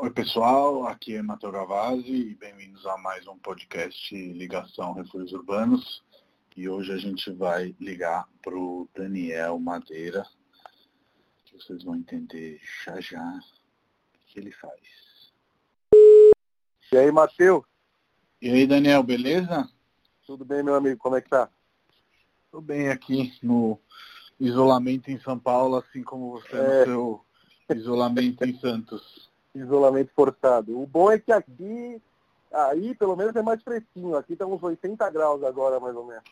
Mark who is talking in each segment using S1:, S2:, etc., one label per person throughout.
S1: Oi pessoal, aqui é Matheus Gavazzi e bem-vindos a mais um podcast Ligação Refúgios Urbanos. E hoje a gente vai ligar para o Daniel Madeira, que vocês vão entender já já o que ele faz.
S2: E aí, Matheus?
S1: E aí, Daniel, beleza?
S2: Tudo bem, meu amigo? Como é que tá?
S1: Tô bem aqui no isolamento em São Paulo, assim como você é. no seu isolamento em Santos.
S2: Isolamento forçado. O bom é que aqui, aí pelo menos é mais fresquinho. Aqui estamos 80 graus agora, mais ou menos.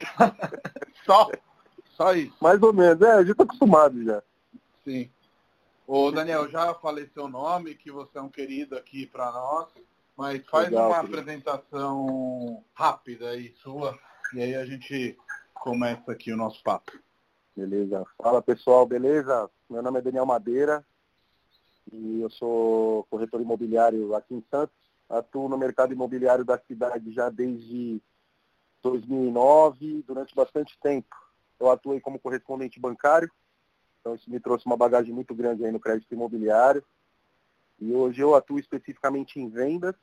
S1: só? Só isso?
S2: Mais ou menos, é, a gente tá acostumado já.
S1: Sim. Ô Daniel, já falei seu nome, que você é um querido aqui para nós, mas faz Legal, uma querido. apresentação rápida aí sua, e aí a gente começa aqui o nosso papo.
S2: Beleza. Fala pessoal, beleza? Meu nome é Daniel Madeira e eu sou corretor imobiliário aqui em Santos. Atuo no mercado imobiliário da cidade já desde 2009, durante bastante tempo. Eu atuei como correspondente bancário, então isso me trouxe uma bagagem muito grande aí no crédito imobiliário. E hoje eu atuo especificamente em vendas,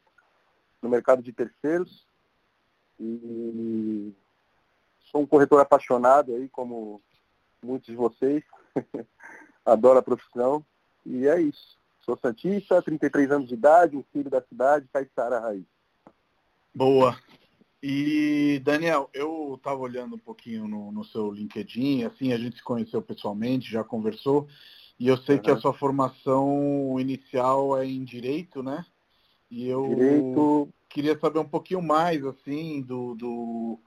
S2: no mercado de terceiros. E sou um corretor apaixonado aí, como muitos de vocês. Adoro a profissão. E é isso. Sou Santista, 33 anos de idade, um filho da cidade, Caixara Raiz.
S1: Boa. E, Daniel, eu estava olhando um pouquinho no, no, seu LinkedIn, assim, a gente se conheceu pessoalmente, já conversou, e eu sei uhum. que a sua formação inicial é em Direito, né? E eu
S2: direito...
S1: queria saber um pouquinho mais, assim, do, do,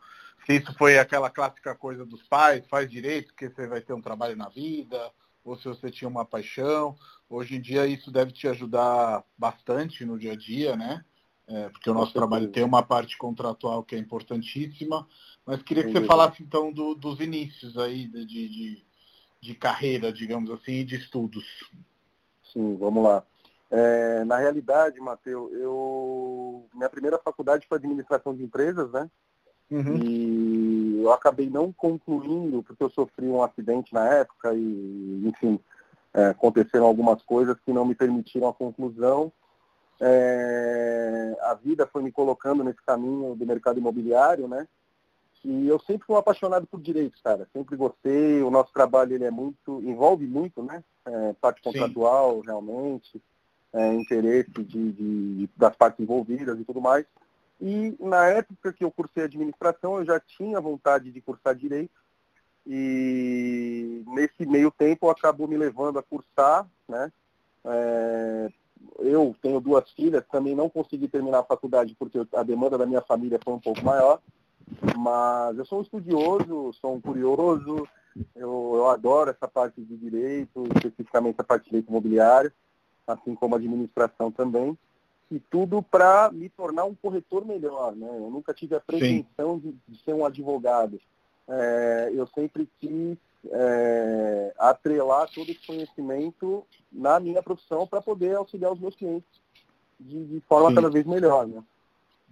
S1: se isso foi aquela clássica coisa dos pais, faz direito, porque você vai ter um trabalho na vida, ou se você tinha uma paixão. Hoje em dia isso deve te ajudar bastante no dia a dia, né? É, porque o nosso trabalho tem uma parte contratual que é importantíssima. Mas queria que você falasse então do, dos inícios aí de, de, de, carreira, digamos assim, e de estudos.
S2: Sim, vamos lá. É, na realidade, Matheus, eu minha primeira faculdade foi administração de empresas, né? Uhum. E eu acabei não concluindo, porque eu sofri um acidente na época e, enfim, é, aconteceram algumas coisas que não me permitiram a conclusão. É, a vida foi me colocando nesse caminho do mercado imobiliário, né? E eu sempre fui um apaixonado por direitos, cara. Sempre gostei. O nosso trabalho ele é muito, envolve muito, né? É, parte contratual, Sim. realmente, é, interesse de, de, das partes envolvidas e tudo mais. E na época que eu cursei administração, eu já tinha vontade de cursar direito. E nesse meio tempo acabou me levando a cursar, né? É, eu tenho duas filhas, também não consegui terminar a faculdade porque a demanda da minha família foi um pouco maior. Mas eu sou um estudioso, sou um curioso, eu, eu adoro essa parte de direito, especificamente a parte de direito imobiliário, assim como a administração também e tudo para me tornar um corretor melhor. Né? Eu nunca tive a pretensão de, de, ser um advogado. É, eu sempre quis é, atrelar todo esse conhecimento na minha profissão para poder auxiliar os meus clientes de, de forma Sim. cada vez melhor. Né?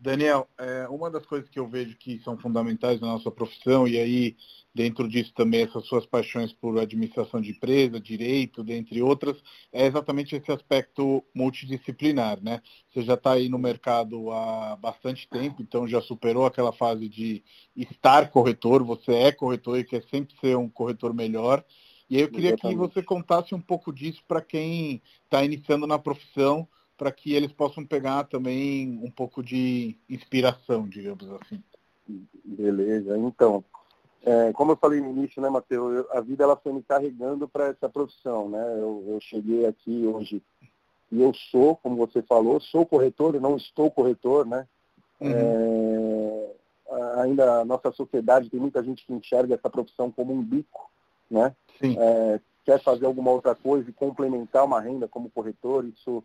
S1: Daniel, é, uma das coisas que eu vejo que são fundamentais na nossa profissão, e aí dentro disso também essas suas paixões por administração de empresa, direito, dentre outras, é exatamente esse aspecto multidisciplinar, né? Você já está aí no mercado há bastante tempo, então já superou aquela fase de estar corretor, você é corretor e quer sempre ser um corretor melhor. E aí eu queria exatamente. que você contasse um pouco disso para quem está iniciando na profissão, para que eles possam pegar também um pouco de inspiração, digamos assim.
S2: Beleza. Então, é, como eu falei no início, né, Matheus, a vida ela foi me carregando para essa profissão, né? Eu, eu, cheguei aqui hoje e eu sou, como você falou, sou corretor, e não estou corretor, né? Uhum. É, ainda a nossa sociedade tem muita gente que enxerga essa profissão como um bico, né? É, quer fazer alguma outra coisa e complementar uma renda como corretor, isso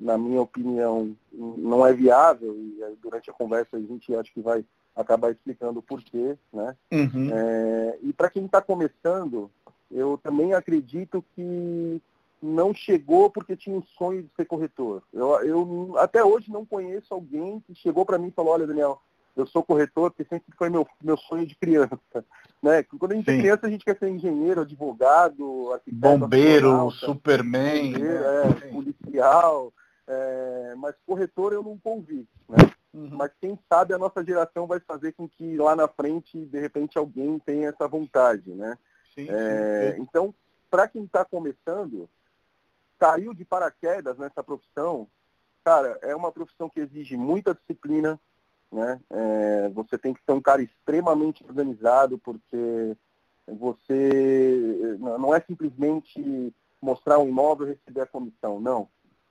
S2: na minha opinião, não é viável, e durante a conversa a gente acho que vai acabar explicando o porquê, né? Uhum. É, e para quem está começando, eu também acredito que não chegou porque tinha um sonho de ser corretor. Eu, eu até hoje não conheço alguém que chegou para mim e falou, olha, Daniel, eu sou corretor porque sempre foi meu, meu sonho de criança. Né? Quando a gente Sim. é criança, a gente quer ser engenheiro, advogado,
S1: arquiteto. Bombeiro, superman.
S2: Bombeiro, é, policial é, mas corretor eu nunca ouvi. Né? Uhum. Mas quem sabe a nossa geração vai fazer com que lá na frente, de repente, alguém tenha essa vontade. Né? Sim, é, sim. Então, para quem está começando, caiu de paraquedas nessa profissão, cara, é uma profissão que exige muita disciplina, né? É, você tem que ser um cara extremamente organizado, porque você não é simplesmente mostrar um imóvel e receber a comissão, não.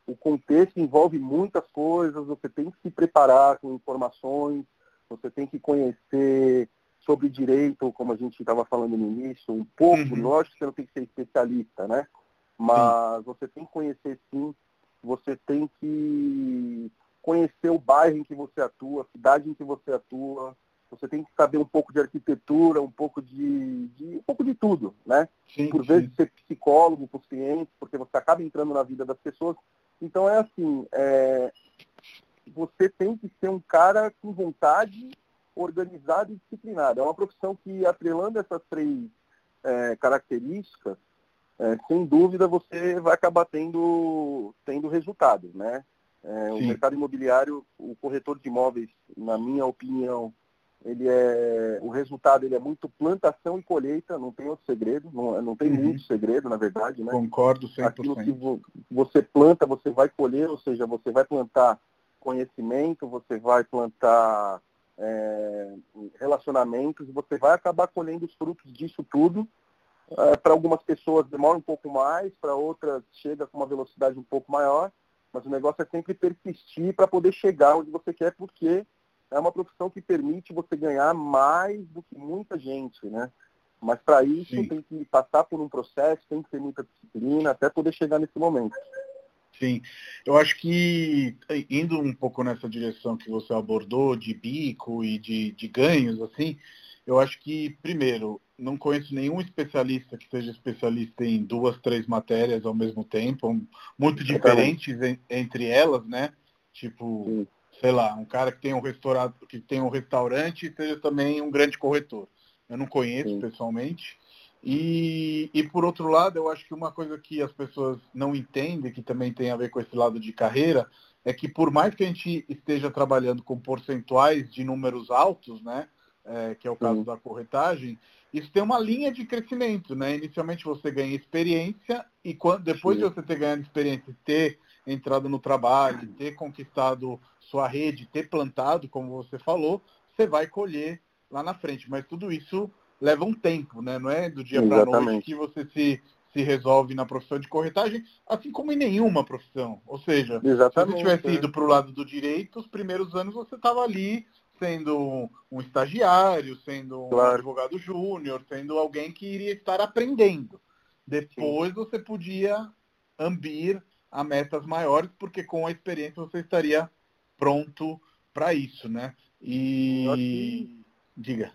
S2: O contexto envolve muitas coisas, você tem que se preparar com informações, você tem que conhecer sobre direito, como a gente estava falando no início, um pouco, uhum. lógico que você não tem que ser especialista, né? Mas sim. você tem que conhecer sim, você tem que conhecer o bairro em que você atua, a cidade em que você atua, você tem que saber um pouco de arquitetura, um pouco de, de um pouco de tudo, né? Sim, Por sim. vezes ser psicólogo para os clientes, porque você acaba entrando na vida das pessoas. Então é assim, é, você tem que ser um cara com vontade, organizado e disciplinado. É uma profissão que, atrelando essas três é, características, é, sem dúvida você vai acabar tendo, tendo resultados, né? É, o mercado imobiliário, o corretor de imóveis, na minha opinião, ele é o resultado ele é muito plantação e colheita, não tem outro segredo, não, não tem uhum. muito segredo, na verdade, né?
S1: Concordo 100%.
S2: Aquilo que você planta, você vai colher, ou seja, você vai plantar conhecimento, você vai plantar é, relacionamentos, você vai acabar colhendo os frutos disso tudo Uh, para algumas pessoas demora um pouco mais, para outras chega com uma velocidade um pouco maior, mas o negócio é sempre persistir para poder chegar onde você quer, porque é uma profissão que permite você ganhar mais do que muita gente, né? Mas para isso Sim. tem que passar por um processo, tem que ter muita disciplina até poder chegar nesse momento.
S1: Sim, eu acho que indo um pouco nessa direção que você abordou de bico e de, de ganhos, assim, eu acho que, primeiro, não conheço nenhum especialista que seja especialista em duas, três matérias ao mesmo tempo, muito diferentes entre elas, né? Tipo, Sim. Sei lá, um cara que tem um restaurante, que tem um restaurante e seja também um grande corretor. Eu não conheço Sim. pessoalmente. E, e por outro lado, eu acho que uma coisa que as pessoas não entendem, que também tem a ver com esse lado de carreira, é que por mais que a gente esteja trabalhando com percentuais de números altos, né? É, que é o caso Sim. da corretagem, isso tem uma linha de crescimento, né? Inicialmente você ganha experiência e quando, depois Sim. de você ter ganhado experiência, ter entrado no trabalho, ter conquistado sua rede, ter plantado, como você falou, você vai colher lá na frente. Mas tudo isso leva um tempo, né? Não é do dia para a noite que você se, se resolve na profissão de corretagem, assim como em nenhuma profissão. Ou seja, Exatamente, se você tivesse é. ido para o lado do direito, os primeiros anos você estava ali sendo um estagiário, sendo um claro. advogado júnior, sendo alguém que iria estar aprendendo. Depois Sim. você podia ambir a metas maiores, porque com a experiência você estaria pronto para isso, né? E diga.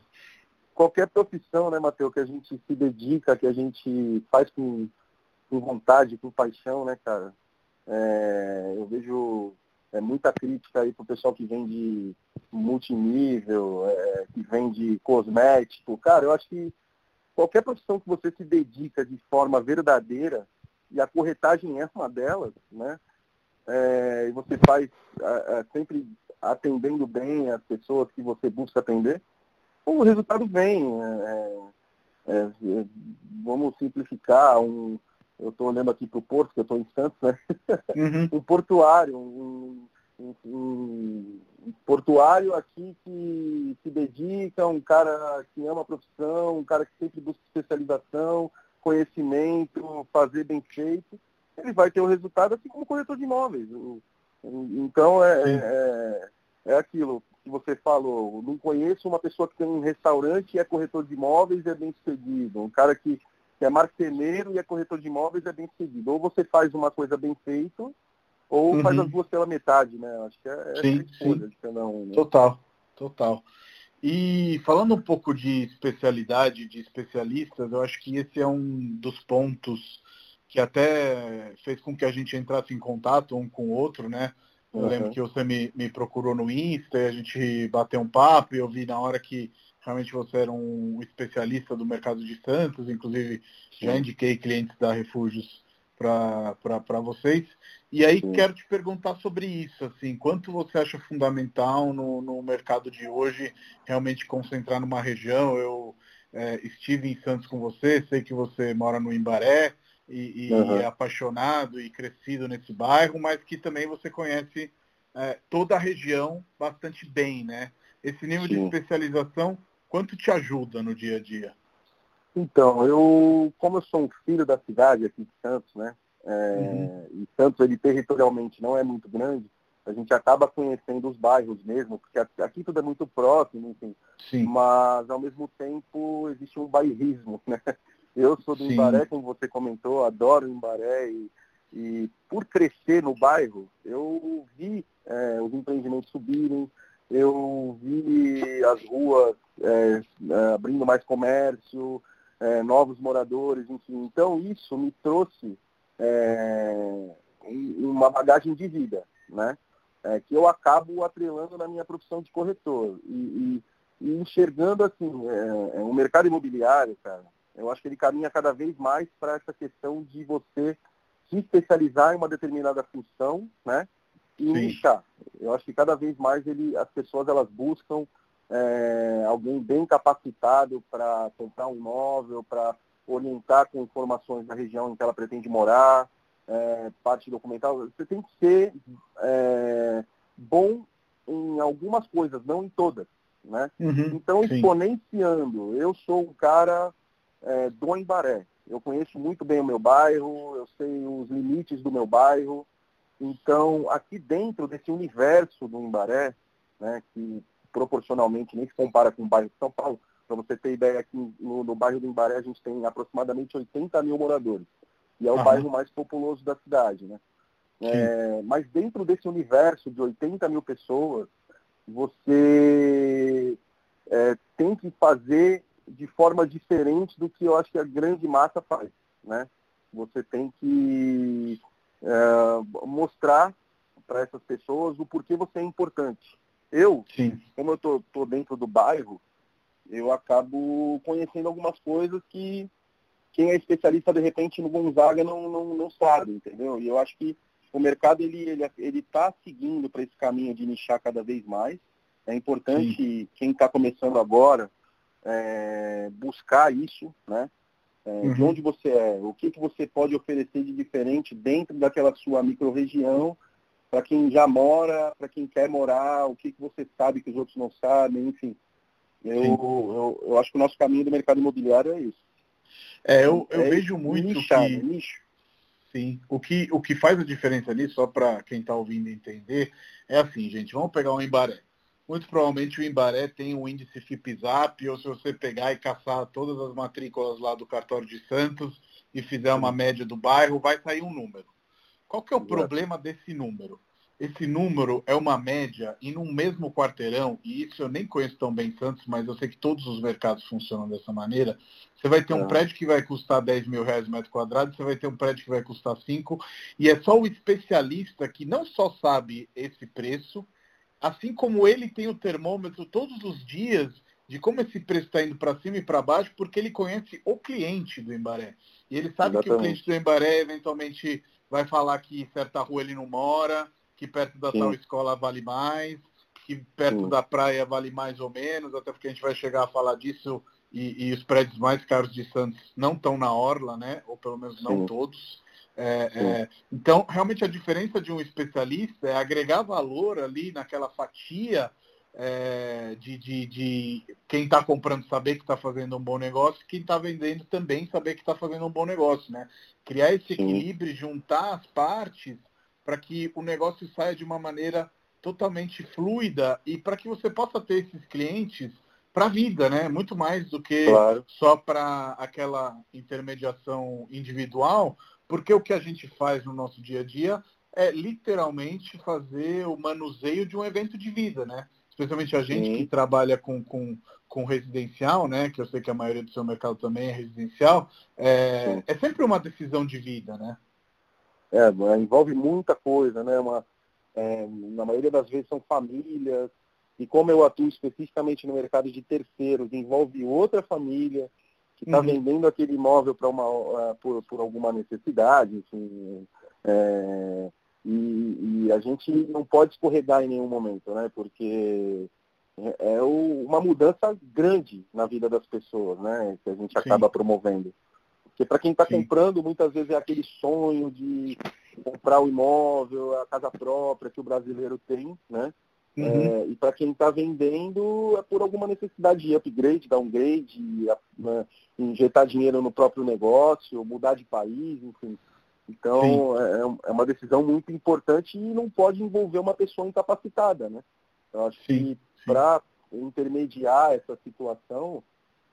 S2: Qualquer profissão, né, Matheus, que a gente se dedica, que a gente faz com, com vontade, com paixão, né, cara? É, eu vejo é, muita crítica aí pro pessoal que vem de multinível, é, que vem de cosmético. Cara, eu acho que qualquer profissão que você se dedica de forma verdadeira, e a corretagem é uma delas, né? É, e você faz é, é sempre atendendo bem as pessoas que você busca atender, o resultado vem. É, é, vamos simplificar um, eu estou olhando aqui para o Porto, que eu estou em Santos, né? Uhum. um portuário, um, um, um, portuário aqui que se dedica, um cara que ama a profissão, um cara que sempre busca especialização, conhecimento, fazer bem feito, ele vai ter o resultado assim como corretor de imóveis. Então é, é, é aquilo que você falou. Não conheço uma pessoa que tem um restaurante e é corretor de imóveis e é bem sucedido. Um cara que que é marceneiro e é corretor de imóveis, é bem seguido. Ou você faz uma coisa bem feita, ou uhum. faz as duas pela metade, né? Acho que é, é sim, escolha de cada um. Né?
S1: Total, total. E falando um pouco de especialidade, de especialistas, eu acho que esse é um dos pontos que até fez com que a gente entrasse em contato um com o outro, né? Eu uhum. lembro que você me, me procurou no Insta e a gente bateu um papo e eu vi na hora que realmente você era um especialista do mercado de Santos, inclusive já indiquei clientes da Refúgios para vocês. E aí Sim. quero te perguntar sobre isso, assim, quanto você acha fundamental no, no mercado de hoje realmente concentrar numa região? Eu é, estive em Santos com você, sei que você mora no Imbaré e, e uhum. é apaixonado e crescido nesse bairro, mas que também você conhece é, toda a região bastante bem, né? Esse nível Sim. de especialização, quanto te ajuda no dia a dia?
S2: Então, eu, como eu sou um filho da cidade aqui de Santos, né? É, uhum. E Santos, ele territorialmente não é muito grande, a gente acaba conhecendo os bairros mesmo, porque aqui tudo é muito próximo, enfim. Sim. Mas, ao mesmo tempo, existe um bairrismo, né? Eu sou do Sim. Imbaré, como você comentou, adoro o Imbaré e, e por crescer no bairro, eu vi é, os empreendimentos subirem, eu vi as ruas é, é abrindo mais comércio, é, novos moradores, enfim. Então isso me trouxe é, uma bagagem de vida, né? É, que eu acabo atrelando na minha profissão de corretor. E, e, e enxergando assim, o mercado imobiliário, cara, eu acho que ele caminha cada vez mais para essa questão de você se especializar em uma determinada função, né? E nichar. Eu acho que cada vez mais ele, as pessoas elas buscam é, alguém bem capacitado para comprar um imóvel, para orientar com informações da região em que ela pretende morar, é, parte documental. Você tem que ser é, bom em algumas coisas, não em todas. Né? Uhum, então, sim. exponenciando, eu sou um cara é, do Embaré. Eu conheço muito bem o meu bairro, eu sei os limites do meu bairro. Então, aqui dentro desse universo do Embaré, né, que proporcionalmente nem se compara com o bairro de São Paulo, para você ter ideia, aqui no, no, bairro do Embaré a gente tem aproximadamente 80 mil moradores. E é o bairro mais populoso da cidade. Né? É, mas dentro desse universo de 80 mil pessoas, você é, tem que fazer de forma diferente do que eu acho que a grande massa faz. Né? Você tem que é, mostrar para essas pessoas o porquê você é importante. Eu, Sim. como eu tô, tô dentro do bairro, eu acabo conhecendo algumas coisas que quem é especialista de repente no Gonzaga não, não, não sabe, entendeu? E eu acho que o mercado ele ele ele está seguindo para esse caminho de nichar cada vez mais. É importante Sim. quem está começando agora é, buscar isso, né? É, uhum. De onde você é, o que, que você pode oferecer de diferente dentro daquela sua microrregião, para quem já mora, para quem quer morar, o que, que você sabe que os outros não sabem, enfim. Eu, eu, eu, acho que o nosso caminho do mercado imobiliário é isso.
S1: É, eu, eu é vejo muito nichado, que... Nicho. Sim. O que, o que faz a diferença ali, só para quem está ouvindo entender, é assim, gente, vamos pegar um Embaré muito provavelmente o Embaré tem um índice FIPZAP, ou se você pegar e caçar todas as matrículas lá do cartório de Santos e fizer uma média do bairro, vai sair um número. Qual que é o problema desse número? Esse número é uma média e num mesmo quarteirão, e isso eu nem conheço tão bem Santos, mas eu sei que todos os mercados funcionam dessa maneira. Você vai ter um é. prédio que vai custar 10 mil reais metro quadrado, você vai ter um prédio que vai custar 5, e é só o especialista que não só sabe esse preço, assim como ele tem o termômetro todos os dias de como esse preço está indo para cima e para baixo, porque ele conhece o cliente do Embaré. E ele sabe Exatamente. que o cliente do Embaré eventualmente vai falar que certa rua ele não mora, que perto da Sim. tal escola vale mais, que perto Sim. da praia vale mais ou menos, até porque a gente vai chegar a falar disso e, e os prédios mais caros de Santos não estão na orla, né? Ou pelo menos não Sim. todos. É, é, então, realmente a diferença de um especialista é agregar valor ali naquela fatia é, de, de, de, quem está comprando saber que está fazendo um bom negócio, quem está vendendo também saber que está fazendo um bom negócio, né? Criar esse equilíbrio, juntar as partes para que o negócio saia de uma maneira totalmente fluida e para que você possa ter esses clientes para a vida, né? Muito mais do que claro. só para aquela intermediação individual, porque o que a gente faz no nosso dia a dia é literalmente fazer o manuseio de um evento de vida, né? Especialmente a gente Sim. que trabalha com, com, com residencial, né? Que eu sei que a maioria do seu mercado também é residencial, é, é sempre uma decisão de vida, né?
S2: É, envolve muita coisa, né? Uma, é, na maioria das vezes são famílias, e como eu atuo especificamente no mercado de terceiros, envolve outra família, está uhum. vendendo aquele imóvel para uma uh, por, por alguma necessidade, enfim, é, E, e, a gente não pode escorregar em nenhum momento, né? Porque é, é uma mudança grande na vida das pessoas, né? Que a gente acaba Sim. promovendo. Porque para quem está comprando, muitas vezes é aquele sonho de comprar o imóvel, a casa própria que o brasileiro tem, né? Uhum. É, e para quem está vendendo é por alguma necessidade de upgrade, downgrade, né, injetar dinheiro no próprio negócio, mudar de país, enfim. Então é, é, uma decisão muito importante e não pode envolver uma pessoa incapacitada, né? Eu acho sim, que para intermediar essa situação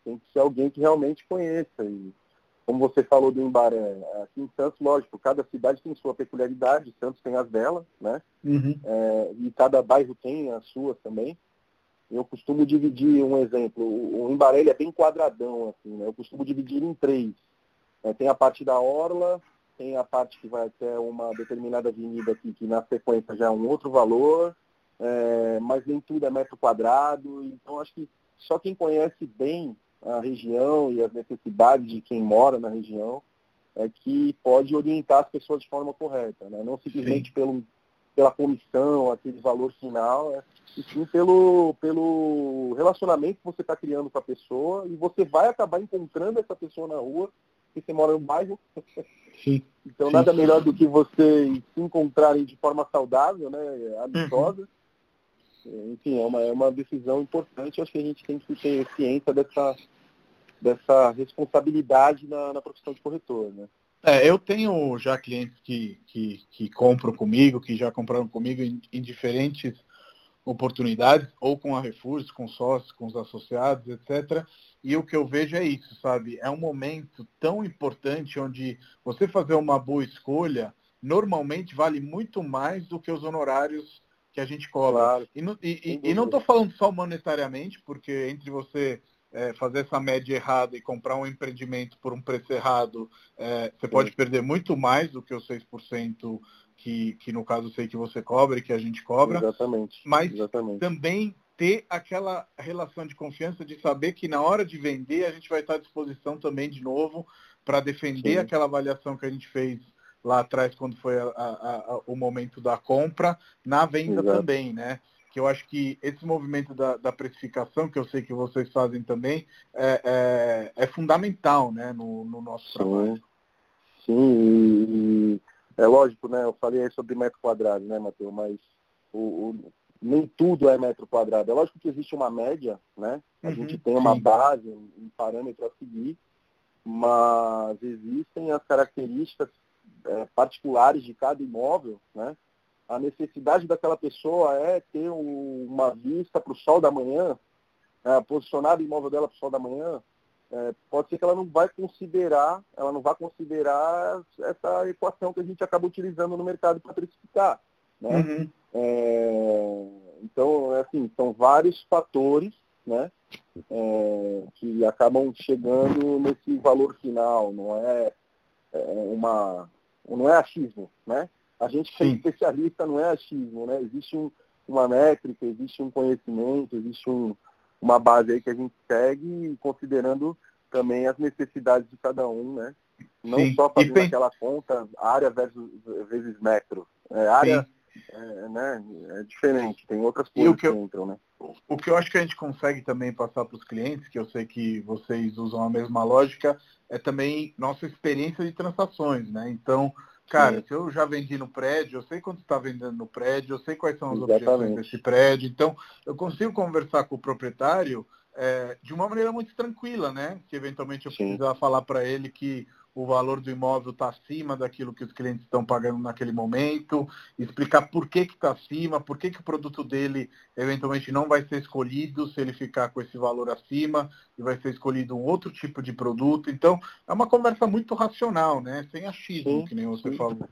S2: tem que ser alguém que realmente conheça. E como você falou do Embaré, aqui em Santos, lógico, cada cidade tem sua peculiaridade, Santos tem as dela, né? Uhum. É, e cada bairro tem as suas também. Eu costumo dividir um exemplo, o, o Embaré é bem quadradão, assim, né? Eu costumo dividir em três. É, tem a parte da orla, tem a parte que vai até uma determinada avenida aqui, que na sequência já é um outro valor, é, mas nem tudo é metro quadrado. Então acho que só quem conhece bem a região e as necessidades de quem mora na região é que pode orientar as pessoas de forma correta, né? não simplesmente pelo, pela comissão, aquele valor final, é, e sim pelo, pelo relacionamento que você está criando com a pessoa e você vai acabar encontrando essa pessoa na rua, porque você mora no bairro. Sim. então sim. nada melhor do que você se encontrarem de forma saudável, né, amistosa. Uhum. Enfim, é uma, é uma decisão importante, acho que a gente tem que ter ciência dessa, dessa responsabilidade na, na profissão de corretor, né?
S1: É, eu tenho já clientes que, que, que, compram comigo, que já compraram comigo em, em, diferentes oportunidades, ou com a Refúgios, com sócios, com os associados, etc. E o que eu vejo é isso, sabe? É um momento tão importante onde você fazer uma boa escolha normalmente vale muito mais do que os honorários que a gente cobra. Claro. E, e, e, e não estou falando só monetariamente, porque entre você é, fazer essa média errada e comprar um empreendimento por um preço errado, é, você pode perder muito mais do que os 6% que, que no caso sei que você cobra e que a gente cobra.
S2: Exatamente.
S1: Mas
S2: Exatamente.
S1: também ter aquela relação de confiança de saber que na hora de vender a gente vai estar à disposição também de novo para defender Sim. aquela avaliação que a gente fez lá atrás quando foi a, a, a, o momento da compra, na venda Exato. também, né? que eu acho que esse movimento da, da precificação, que eu sei que vocês fazem também, é, é, é fundamental né, no, no nosso Sim. trabalho.
S2: Sim, e, é lógico, né? Eu falei aí sobre metro quadrado, né, Matheus? Mas o, o, nem tudo é metro quadrado. É lógico que existe uma média, né? A uhum, gente tem uma sim. base, um parâmetro a seguir, mas existem as características é, particulares de cada imóvel, né? a necessidade daquela pessoa é ter uma vista para o sol da manhã, é, posicionar o imóvel dela para o sol da manhã, é, pode ser que ela não vai considerar, ela não vai considerar essa equação que a gente acaba utilizando no mercado para precificar. Né? Uhum. É, então, é assim, são vários fatores né, é, que acabam chegando nesse valor final, não é, é uma. Não é achismo, né? A gente que é especialista não é achismo, né? Existe um, uma métrica, existe um conhecimento, existe um, uma base aí que a gente segue, considerando também as necessidades de cada um, né? Não Sim. só fazendo tem... aquela conta área versus, vezes metro. É, área é, né, é diferente, tem outras coisas que, eu, que entram, né?
S1: O que eu acho que a gente consegue também passar para os clientes, que eu sei que vocês usam a mesma lógica, é também nossa experiência de transações, né? Então, Cara, Sim. se eu já vendi no prédio, eu sei quanto está vendendo no prédio, eu sei quais são as Exatamente. objeções desse prédio, então eu consigo conversar com o proprietário é, de uma maneira muito tranquila, né? Que eventualmente eu precisar falar para ele que o valor do imóvel está acima daquilo que os clientes estão pagando naquele momento, explicar por que está acima, por que, que o produto dele eventualmente não vai ser escolhido se ele ficar com esse valor acima e vai ser escolhido um outro tipo de produto. Então, é uma conversa muito racional, né? Sem achismo, sim, que nem você sim. falou.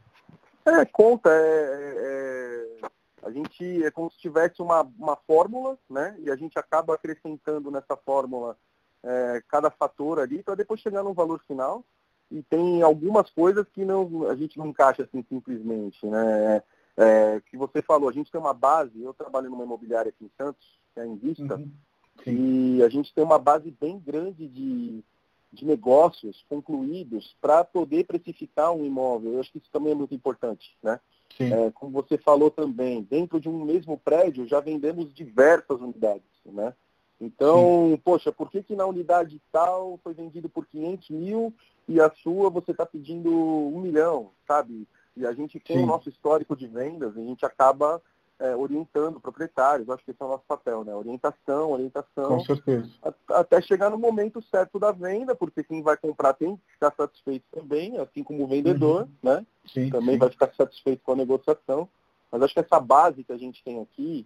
S2: É, conta, é, é, a gente é como se tivesse uma, uma fórmula, né? E a gente acaba acrescentando nessa fórmula é, cada fator ali para depois chegar no valor final e tem algumas coisas que não, a gente não encaixa assim simplesmente, né? É, que você falou, a gente tem uma base, eu trabalho numa imobiliária aqui em Santos, que é em Vista, uhum. e a gente tem uma base bem grande de, de negócios concluídos para poder precificar um imóvel. Eu acho que isso também é muito importante, né? É, como você falou também, dentro de um mesmo prédio já vendemos diversas unidades, né? Então, Sim. poxa, por que, que na unidade tal foi vendido por 500 mil e a sua você está pedindo um milhão, sabe? E a gente, com Sim. o nosso histórico de vendas, a gente acaba é, orientando proprietários, acho que esse é o nosso papel, né? Orientação, orientação.
S1: Com certeza.
S2: até chegar no momento certo da venda, porque quem vai comprar tem que ficar satisfeito também, assim como o vendedor, uhum. né? Sim, também sim. vai ficar satisfeito com a negociação. Mas acho que essa base que a gente tem aqui,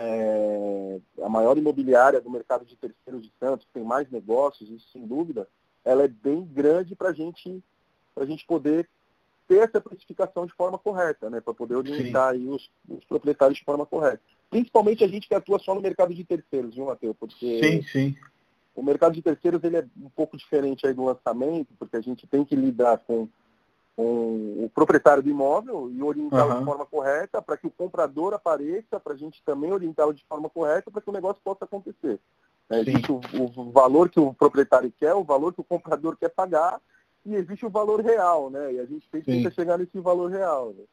S2: é, a maior imobiliária do mercado de terceiros de Santos, tem mais negócios, isso sem dúvida, ela é bem grande para gente, a gente poder ter essa precificação de forma correta, né, para poder orientar os, os, proprietários de forma correta. Principalmente a gente que atua só no mercado de terceiros, viu, Matheus?
S1: Porque sim, sim.
S2: o mercado de terceiros ele é um pouco diferente aí do lançamento, porque a gente tem que lidar com, com o proprietário do imóvel e orientá-lo uhum. de forma correta para que o comprador apareça, para a gente também orientá-lo de forma correta para que o negócio possa acontecer. É, existe o, o valor que o proprietário quer, o valor que o comprador quer pagar e existe o valor real, né? E a gente tem que chegar nesse valor real. Né?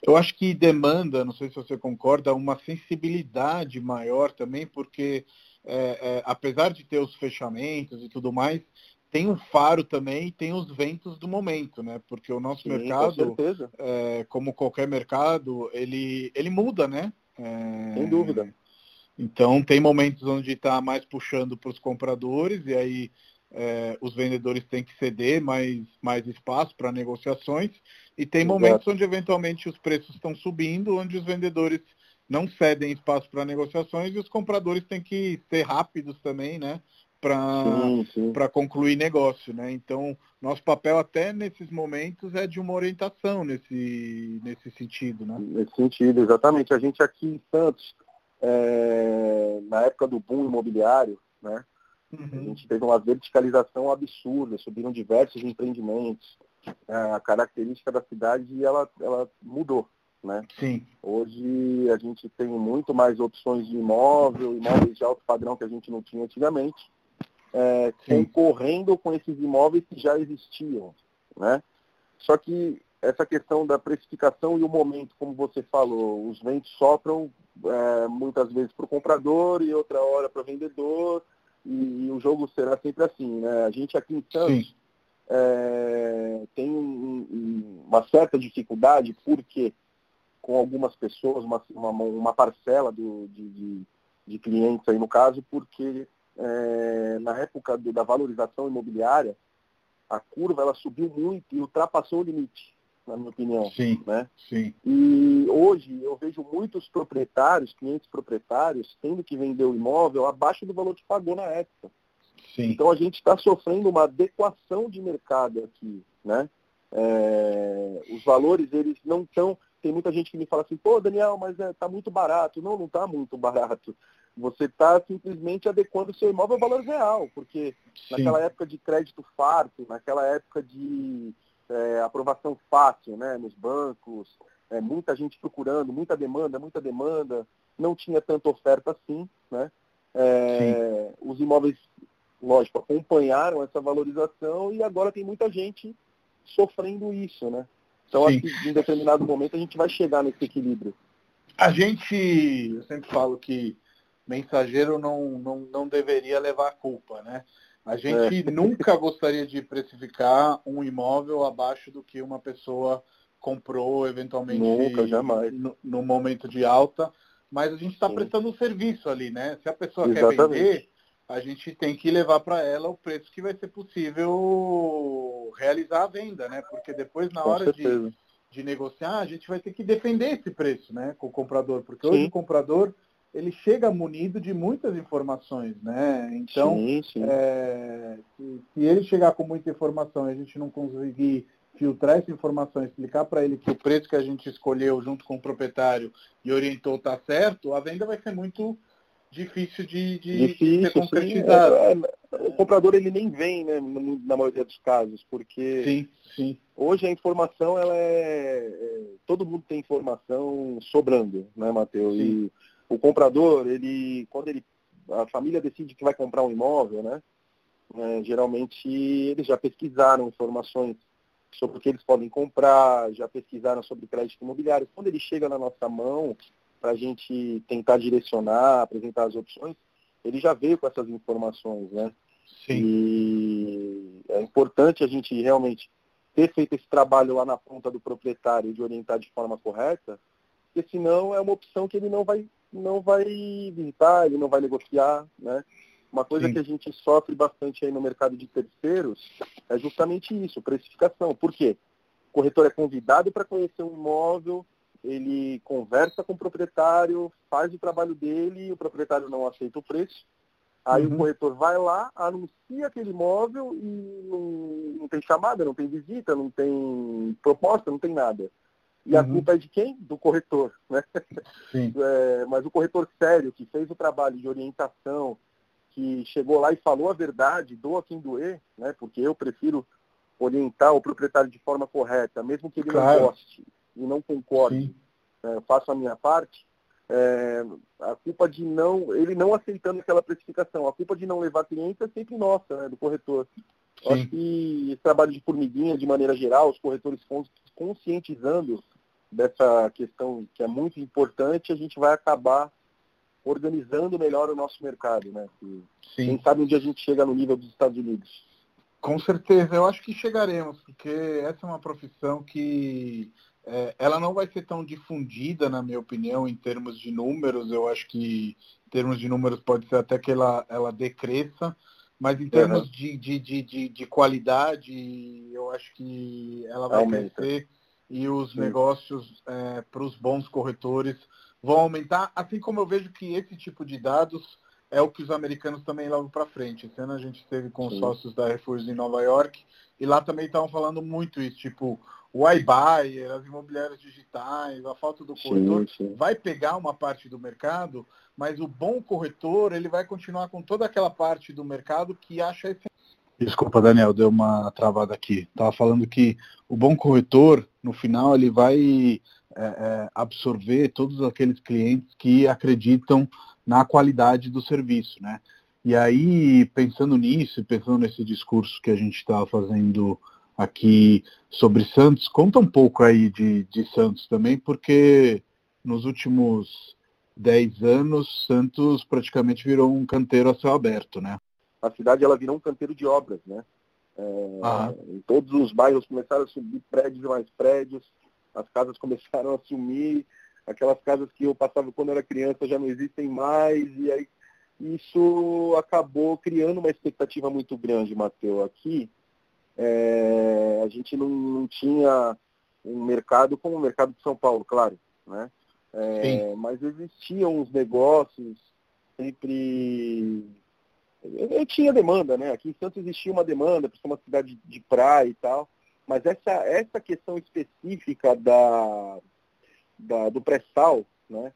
S1: Eu acho que demanda, não sei se você concorda, uma sensibilidade maior também, porque é, é, apesar de ter os fechamentos e tudo mais, tem um faro também tem os ventos do momento, né? Porque o nosso Sim, mercado, com é, como qualquer mercado, ele, ele muda, né?
S2: É, Sem dúvida.
S1: Então tem momentos onde está mais puxando para os compradores e aí é, os vendedores têm que ceder mais, mais espaço para negociações, e tem Exato. momentos onde eventualmente os preços estão subindo, onde os vendedores não cedem espaço para negociações e os compradores têm que ser rápidos também, né? Para concluir negócio, né? Então, nosso papel até nesses momentos é de uma orientação nesse, nesse sentido, né?
S2: Nesse sentido, exatamente. A gente aqui em Santos, é, na época do boom imobiliário, né? Uhum. A gente teve uma verticalização absurda, subiram diversos empreendimentos. A característica da cidade ela, ela mudou. Né?
S1: Sim.
S2: Hoje a gente tem muito mais opções de imóvel, imóveis de alto padrão que a gente não tinha antigamente, é, concorrendo com esses imóveis que já existiam. Né? Só que essa questão da precificação e o momento, como você falou, os ventos sopram é, muitas vezes para o comprador e outra hora para o vendedor, e, e, o jogo será sempre assim. Né? A gente aqui em Santos é, tem um, um, uma certa dificuldade, porque com algumas pessoas, uma, uma, uma parcela do, de, de, de, clientes aí no caso, porque é, na época do, da valorização imobiliária, a curva ela subiu muito e ultrapassou o limite na minha opinião.
S1: Sim,
S2: né?
S1: sim.
S2: E hoje eu vejo muitos proprietários, clientes proprietários, tendo que vender o imóvel abaixo do valor que pagou na época. Sim. Então a gente está sofrendo uma adequação de mercado aqui, né? É, os valores eles não estão. Tem muita gente que me fala assim, pô, Daniel, mas está é, tá muito barato. Não, não está muito barato. Você está simplesmente adequando o seu imóvel ao valor real, porque Sim. naquela época de crédito farto, naquela época de é, aprovação fácil né, nos bancos, é, muita gente procurando, muita demanda, muita demanda, não tinha tanta oferta assim. Né? É, os imóveis, lógico, acompanharam essa valorização e agora tem muita gente sofrendo isso. Né? Então, Sim. acho que em determinado momento a gente vai chegar nesse equilíbrio.
S1: A gente, eu sempre falo que mensageiro não, não, não deveria levar a culpa, né? A gente é. nunca gostaria de precificar um imóvel abaixo do que uma pessoa comprou eventualmente
S2: nunca, jamais.
S1: No, no momento de alta, mas a gente está prestando um serviço ali, né? Se a pessoa Exatamente. quer vender, a gente tem que levar para ela o preço que vai ser possível realizar a venda, né? Porque depois na hora de, de negociar, a gente vai ter que defender esse preço, né, com o comprador, porque Sim. hoje o comprador ele chega munido de muitas informações, né? Então, sim, sim. É, se, se, ele chegar com muita informação e a gente não conseguir filtrar essa informação, explicar para ele que o preço que a gente escolheu junto com o proprietário e orientou está certo, a venda vai ser muito difícil de, de,
S2: difícil, de ser concretizada. É, é, o comprador ele nem vem, né, na maioria dos casos, porque
S1: sim, sim.
S2: hoje a informação ela é, é todo mundo tem informação sobrando, né, Matheus? E o comprador, ele, quando ele, a família decide que vai comprar um imóvel, né? É, geralmente eles já pesquisaram informações sobre o que eles podem comprar, já pesquisaram sobre crédito imobiliário. Quando ele chega na nossa mão, para a gente tentar direcionar, apresentar as opções, ele já veio com essas informações, né? Sim. E é importante a gente realmente ter feito esse trabalho lá na ponta do proprietário de orientar de forma correta, porque senão é uma opção que ele não vai, não vai visitar, ele não vai negociar, né? Uma coisa Sim. que a gente sofre bastante aí no mercado de terceiros é justamente isso, precificação. Por quê? O corretor é convidado para conhecer um imóvel, ele conversa com o proprietário, faz o trabalho dele, o proprietário não aceita o preço. Aí uhum. o corretor vai lá, anuncia aquele imóvel e não, não, tem chamada, não tem visita, não tem proposta, não tem nada. E uhum. a culpa é de quem? Do corretor. Né? É, mas o corretor sério, que fez o trabalho de orientação, que chegou lá e falou a verdade, doa quem doer, né? porque eu prefiro orientar o proprietário de forma correta, mesmo que ele claro. não goste e não concorde, é, eu faço a minha parte, é, a culpa de não, ele não aceitando aquela precificação, a culpa de não levar cliente é sempre nossa, né, do corretor. Eu acho que esse trabalho de formiguinha, de maneira geral, os corretores conscientizando dessa questão que é muito importante, a gente vai acabar organizando melhor o nosso mercado, né? Sim. Quem sabe um dia a gente chega no nível dos Estados Unidos.
S1: Com certeza, eu acho que chegaremos, porque essa é uma profissão que é, ela não vai ser tão difundida, na minha opinião, em termos de números. Eu acho que em termos de números pode ser até que ela, ela decresça, mas em termos uhum. de, de, de, de, de qualidade, eu acho que ela vai Aumenta. crescer e os Sim. negócios é, para os bons corretores vão aumentar, assim como eu vejo que esse tipo de dados é o que os americanos também levam para frente. Esse ano a gente esteve com os sócios da Refúgio em Nova York e lá também estavam falando muito isso, tipo, o iBuyer, as imobiliárias digitais, a falta do corretor sim, sim. vai pegar uma parte do mercado, mas o bom corretor ele vai continuar com toda aquela parte do mercado que acha esse Desculpa, Daniel, deu uma travada aqui. Tava falando que o bom corretor, no final, ele vai é, é, absorver todos aqueles clientes que acreditam na qualidade do serviço, né? E aí, pensando nisso, pensando nesse discurso que a gente estava fazendo aqui sobre Santos, conta um pouco aí de, de Santos também, porque nos últimos 10 anos, Santos praticamente virou um canteiro a céu aberto, né?
S2: A cidade ela virou um canteiro de obras, né? É, em todos os bairros começaram a subir prédios e mais prédios, as casas começaram a sumir, aquelas casas que eu passava quando era criança já não existem mais, e aí isso acabou criando uma expectativa muito grande, Matheus. Aqui é, a gente não, não, tinha um mercado como o mercado de São Paulo, claro, né? É, mas existiam uns negócios sempre. Eu tinha demanda, né? Aqui em Santos existia uma demanda, por ser uma cidade de praia e tal. Mas essa, essa questão específica da, da do pré-sal, né?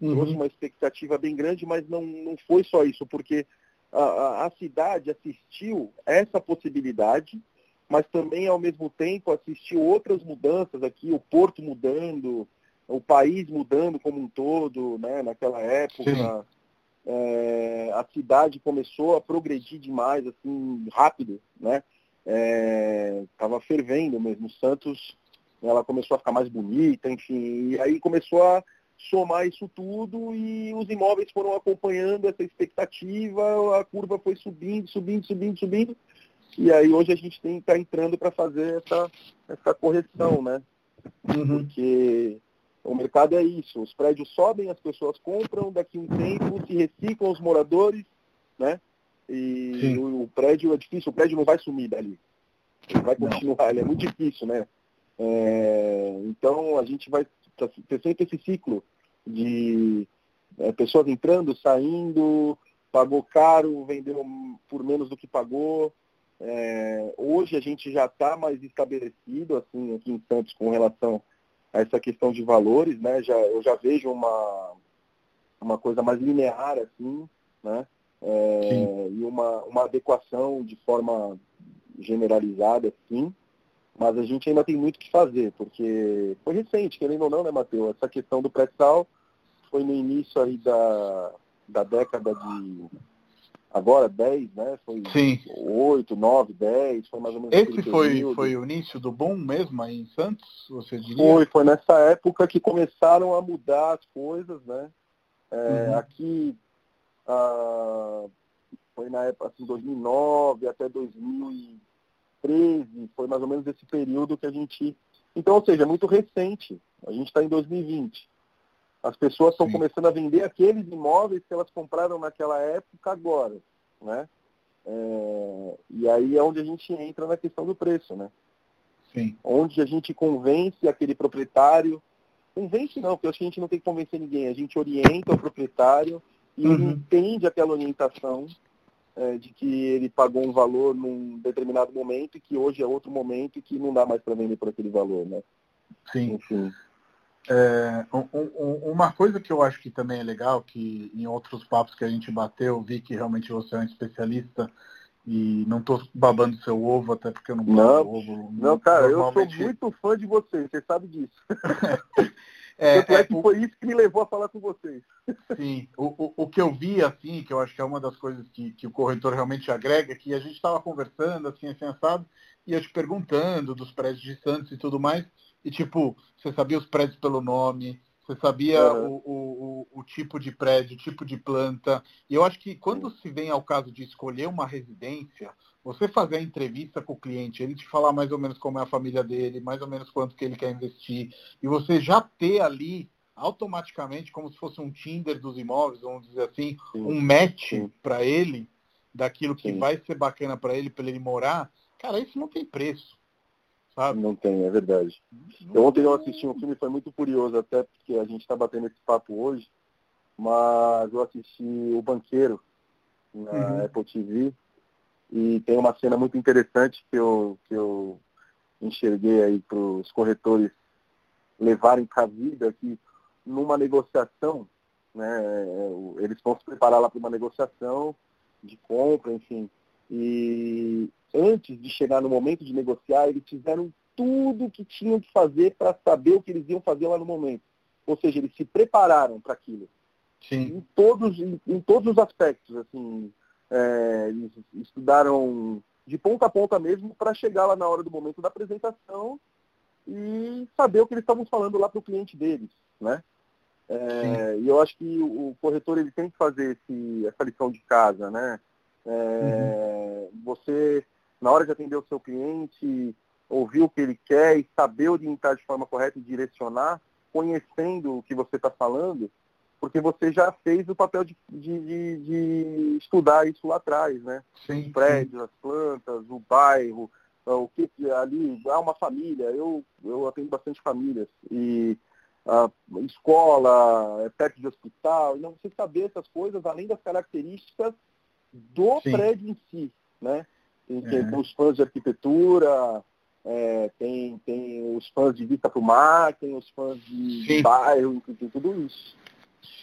S2: Uhum. Trouxe uma expectativa bem grande, mas não, não foi só isso, porque a, a cidade assistiu essa possibilidade, mas também, ao mesmo tempo, assistiu outras mudanças aqui, o porto mudando, o país mudando como um todo, né? naquela época. É, a cidade começou a progredir demais, assim, rápido, né? estava é, fervendo mesmo. Santos, ela começou a ficar mais bonita, enfim, e aí começou a somar isso tudo e os imóveis foram acompanhando essa expectativa, a curva foi subindo, subindo, subindo, subindo, e aí hoje a gente tem que estar tá entrando para fazer essa, essa correção, né? Uhum. Porque o mercado é isso, os prédios sobem, as pessoas compram, daqui a um tempo se reciclam os moradores, né? E o, o, prédio é difícil, o prédio não vai sumir dali. Ele vai continuar, ele é muito difícil, né? É, então a gente vai ter sempre esse ciclo de é, pessoas entrando, saindo, pagou caro, vendeu por menos do que pagou. É, hoje a gente já está mais estabelecido assim aqui em Santos com relação a essa questão de valores, né? Já, eu já vejo uma, uma coisa mais linear assim, né? é, e uma, uma adequação de forma generalizada, sim, mas a gente ainda tem muito que fazer, porque foi recente, querendo ou não, né, Matheus? Essa questão do pré-sal foi no início aí da, da década de agora 10, né? Foi
S1: Sim.
S2: 8, 9, 10, foi mais ou menos
S1: Esse foi, foi o início do boom mesmo aí em Santos, você diria?
S2: Foi, foi nessa época que começaram a mudar as coisas, né? É, uhum. Aqui ah, foi na época assim, 2009 até 2013, foi mais ou menos esse período que a gente. Então, ou seja, é muito recente. A gente está em 2020. As pessoas estão começando a vender aqueles imóveis que elas compraram naquela época agora, né? É, e aí é onde a gente entra na questão do preço, né?
S1: Sim.
S2: Onde a gente convence aquele proprietário. Convence não, porque eu acho que a gente não tem que convencer ninguém. A gente orienta o proprietário e uhum. ele entende aquela orientação é, de que ele pagou um valor num determinado momento e que hoje é outro momento e que não dá mais para vender por aquele valor, né?
S1: Sim. Enfim. É, um, um, uma coisa que eu acho que também é legal, que em outros papos que a gente bateu, vi que realmente você é um especialista e não estou babando seu ovo, até porque eu não
S2: babo ovo. Não, cara, normalmente... eu sou muito fã de você, você sabe disso. é, é, é que foi isso que me levou a falar com vocês.
S1: Sim, o, o, o, que eu vi, assim, que eu acho que é uma das coisas que, que o corretor realmente agrega, é que a gente estava conversando, assim, assim, assado, e eu te perguntando dos prédios de Santos e tudo mais, e tipo, você sabia os prédios pelo nome, você sabia uhum. o, o, o, tipo de prédio, o tipo de planta. E eu acho que quando se vem ao caso de escolher uma residência, você fazer a entrevista com o cliente, ele te falar mais ou menos como é a família dele, mais ou menos quanto que ele quer investir, e você já ter ali automaticamente, como se fosse um Tinder dos imóveis, vamos dizer assim, Sim. um match para ele, daquilo que Sim. vai ser bacana para ele, para ele morar, cara, isso não tem preço.
S2: Sabe? Não tem, é verdade. Eu, ontem eu assisti um filme, foi muito curioso, até porque a gente está batendo esse papo hoje, mas eu assisti O Banqueiro na uhum. Apple TV e tem uma cena muito interessante que eu, que eu enxerguei aí para os corretores levarem para a vida, que numa negociação, né, eles vão se preparar lá para uma negociação de compra, enfim, e antes de chegar no momento de negociar, eles fizeram tudo o que tinham que fazer para saber o que eles iam fazer lá no momento. Ou seja, eles se prepararam para aquilo.
S1: Sim.
S2: Em todos, em, em, todos os aspectos. Assim, é, eles estudaram de ponta a ponta mesmo para chegar lá na hora do momento da apresentação e saber o que eles estavam falando lá para o cliente deles. Né? É, e eu acho que o, corretor ele tem que fazer esse, essa lição de casa. Né? É, uhum. Você na hora de atender o seu cliente, ouvir o que ele quer e saber orientar de forma correta e direcionar, conhecendo o que você está falando, porque você já fez o papel de, de, de, de estudar isso lá atrás, né?
S1: Sim,
S2: Os prédios, sim. as plantas, o bairro, o que ali há uma família. Eu, eu atendo bastante famílias e a escola, é perto de hospital. Então você saber essas coisas, além das características do sim. prédio em si, né? Tem, é. tem os fãs de arquitetura, é, tem, tem os fãs de vista para o mar, tem os fãs de, de bairro, tem tudo isso.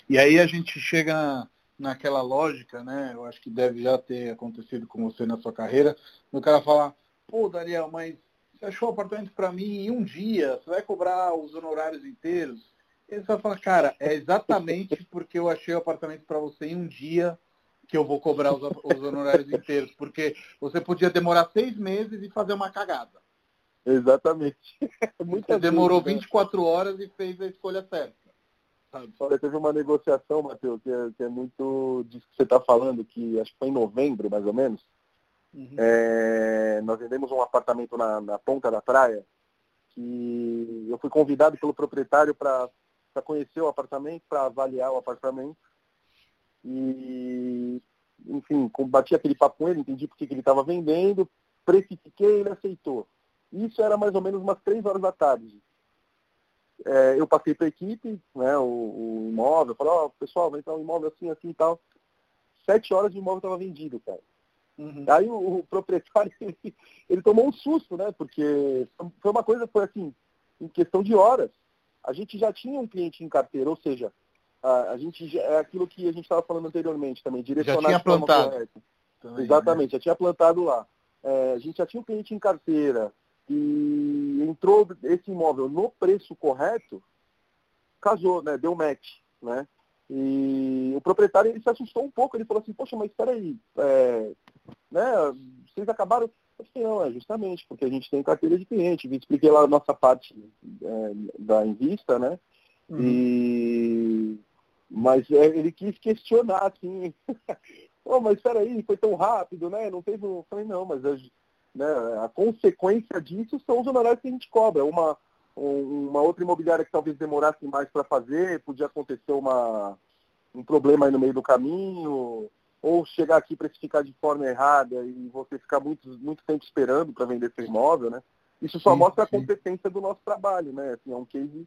S1: E aí a gente chega naquela lógica, né? Eu acho que deve já ter acontecido com você na sua carreira, no cara falar, pô, Daniel, mas você achou o apartamento para mim em um dia, você vai cobrar os honorários inteiros? E você vai falar, cara, é exatamente porque eu achei o apartamento para você em um dia que eu vou cobrar os, os honorários inteiros, porque você podia demorar seis meses e fazer uma cagada.
S2: Exatamente.
S1: Muita você demorou vezes, 24 né? horas e fez a escolha certa.
S2: Sabe? Olha, teve uma negociação, Matheus, que é, que é muito disso que você está falando, que acho que foi em novembro, mais ou menos. Uhum. É, nós vendemos um apartamento na, na, ponta da praia, que eu fui convidado pelo proprietário para conhecer o apartamento, para avaliar o apartamento. E, enfim, bati aquele papo com ele, entendi porque que ele estava vendendo, precifiquei, ele aceitou. Isso era mais ou menos umas três horas da tarde. É, eu passei para a equipe, né, o, o imóvel, falei, ó, oh, pessoal, vai entrar um imóvel assim, assim e tal. Sete horas de imóvel estava vendido, cara. Uhum. Aí o, o proprietário, ele, ele, tomou um susto, né? Porque foi uma coisa, foi assim, em questão de horas. A gente já tinha um cliente em carteira, ou seja, a, a gente é aquilo que a gente estava falando anteriormente também, direcionar
S1: já tinha plantado.
S2: Também, né? Exatamente, né? já tinha plantado lá. É, a gente já tinha um cliente em carteira e entrou esse imóvel no preço correto, casou, né? Deu match, né? E o proprietário ele se assustou um pouco, ele falou assim, poxa, mas espera aí, é, né, vocês acabaram. Eu falei, não, é justamente, porque a gente tem carteira de cliente, expliquei lá a nossa parte é, da invista, né? Uhum. E mas é, ele quis questionar, assim, oh, mas espera aí, foi tão rápido, né? Não teve. Eu falei, não, mas a, né, a consequência disso são os honorários que a gente cobra. Uma, uma outra imobiliária que talvez demorasse mais para fazer, podia acontecer uma, um problema aí no meio do caminho, ou chegar aqui precificar de forma errada e você ficar muito, muito tempo esperando para vender seu imóvel, né? Isso só sim, mostra a competência do nosso trabalho, né? Assim, é um case,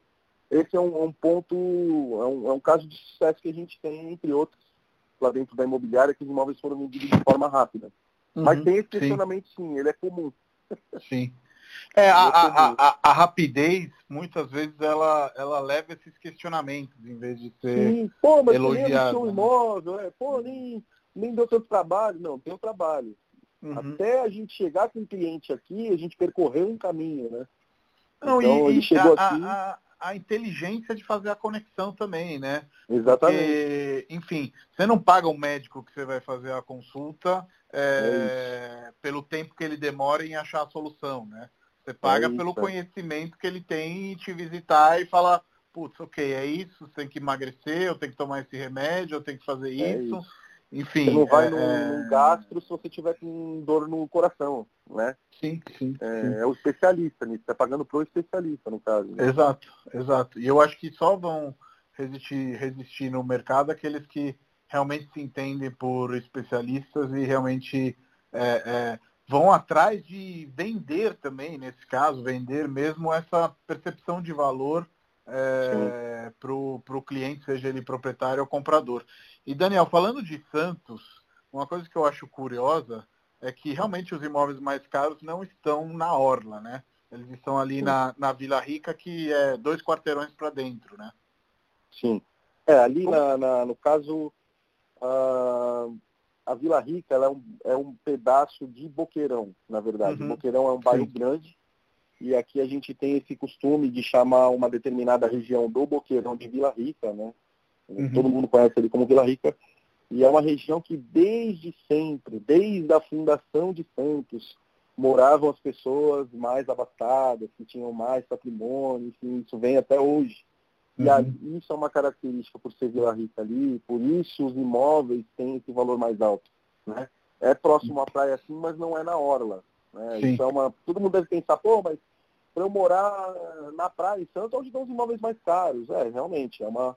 S2: esse é um, um ponto, é um, é um, caso de sucesso que a gente tem, entre outros, lá dentro da imobiliária, que os imóveis foram vendidos de forma rápida. Uhum, Mas tem esse questionamento sim. sim, ele é comum.
S1: Sim. É, a, a, a, a, rapidez, muitas vezes, ela, ela leva esses questionamentos, em vez de ser Sim,
S2: pô, mas
S1: elogiado.
S2: Um imóvel, é, pô, nem, nem deu tanto trabalho. Não, tem o trabalho. Uhum. Até a gente chegar com o cliente aqui, a gente percorreu um caminho, né?
S1: Não, então, e, ele chegou a, aqui... a, inteligência de fazer a conexão também, né?
S2: Exatamente.
S1: Porque, enfim, você não paga um médico que você vai fazer a consulta é, é pelo tempo que ele demora em achar a solução, né? Você paga é pelo é. conhecimento que ele tem e te visitar e falar, putz, ok, é isso, você tem que emagrecer, eu tenho que tomar esse remédio, eu tenho que fazer é isso. isso. Enfim. Você
S2: não vai é... no, no, gastro se você tiver com dor no coração, né?
S1: Sim, sim.
S2: É,
S1: sim.
S2: é o especialista nisso, está pagando pro especialista, no caso.
S1: Né? Exato, exato. E eu acho que só vão resistir, resistir no mercado aqueles que realmente se entendem por especialistas e realmente é, é, vão atrás de vender também, nesse caso, vender mesmo essa percepção de valor é, para o cliente, seja ele proprietário ou comprador. E Daniel, falando de Santos, uma coisa que eu acho curiosa é que realmente os imóveis mais caros não estão na orla, né? Eles estão ali na, na Vila Rica, que é dois quarteirões para dentro, né?
S2: Sim. É, ali na, na no caso, uh, a Vila Rica é, um, é um pedaço de Boqueirão, na verdade. Uhum. Boqueirão é um bairro Sim. grande e aqui a gente tem esse costume de chamar uma determinada região do Boqueirão de Vila Rica, né? Uhum. Todo mundo conhece ali como Vila Rica. E é uma região que desde sempre, desde a fundação de Santos, moravam as pessoas mais abastadas, que tinham mais patrimônio, enfim, isso vem até hoje. E uhum. isso é uma característica por ser Vila Rica ali, por isso os imóveis têm esse valor mais alto. Né? É próximo à praia sim, mas não é na orla. Né? Isso é uma. Todo mundo deve pensar, pô, mas para eu morar na praia em Santos, onde estão os imóveis mais caros? É, realmente, é uma.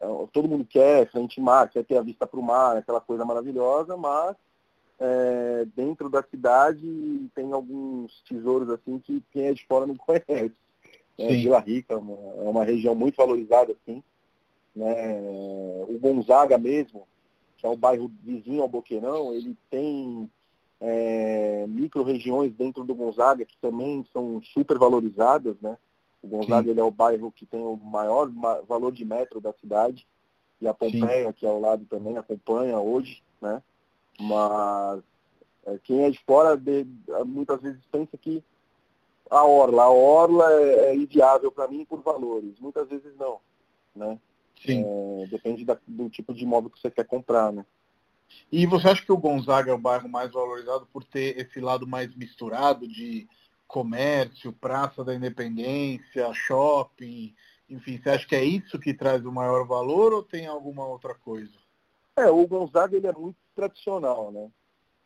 S2: É, todo mundo quer frente mar, quer ter a vista para o mar, aquela coisa maravilhosa, mas é, dentro da cidade tem alguns tesouros assim que quem é de fora não conhece. É, Vila Rica é uma, é uma, região muito valorizada, assim. Né? O Gonzaga mesmo, que é o bairro vizinho ao Boqueirão, ele tem é, micro-regiões dentro do Gonzaga que também são super valorizadas, né? O Gonzaga ele é o bairro que tem o maior valor de metro da cidade e a Pompeia, Sim. que é ao lado também, acompanha hoje, né? Mas é, quem é de fora de, muitas vezes pensa que a orla. A orla é, é inviável para mim por valores. Muitas vezes não. Né?
S1: Sim.
S2: É, depende da, do tipo de imóvel que você quer comprar. Né?
S1: E você acha que o Gonzaga é o bairro mais valorizado por ter esse lado mais misturado de comércio, Praça da Independência, shopping, enfim, você acha que é isso que traz o maior valor ou tem alguma outra coisa?
S2: É, o Gonzaga ele é muito tradicional, né?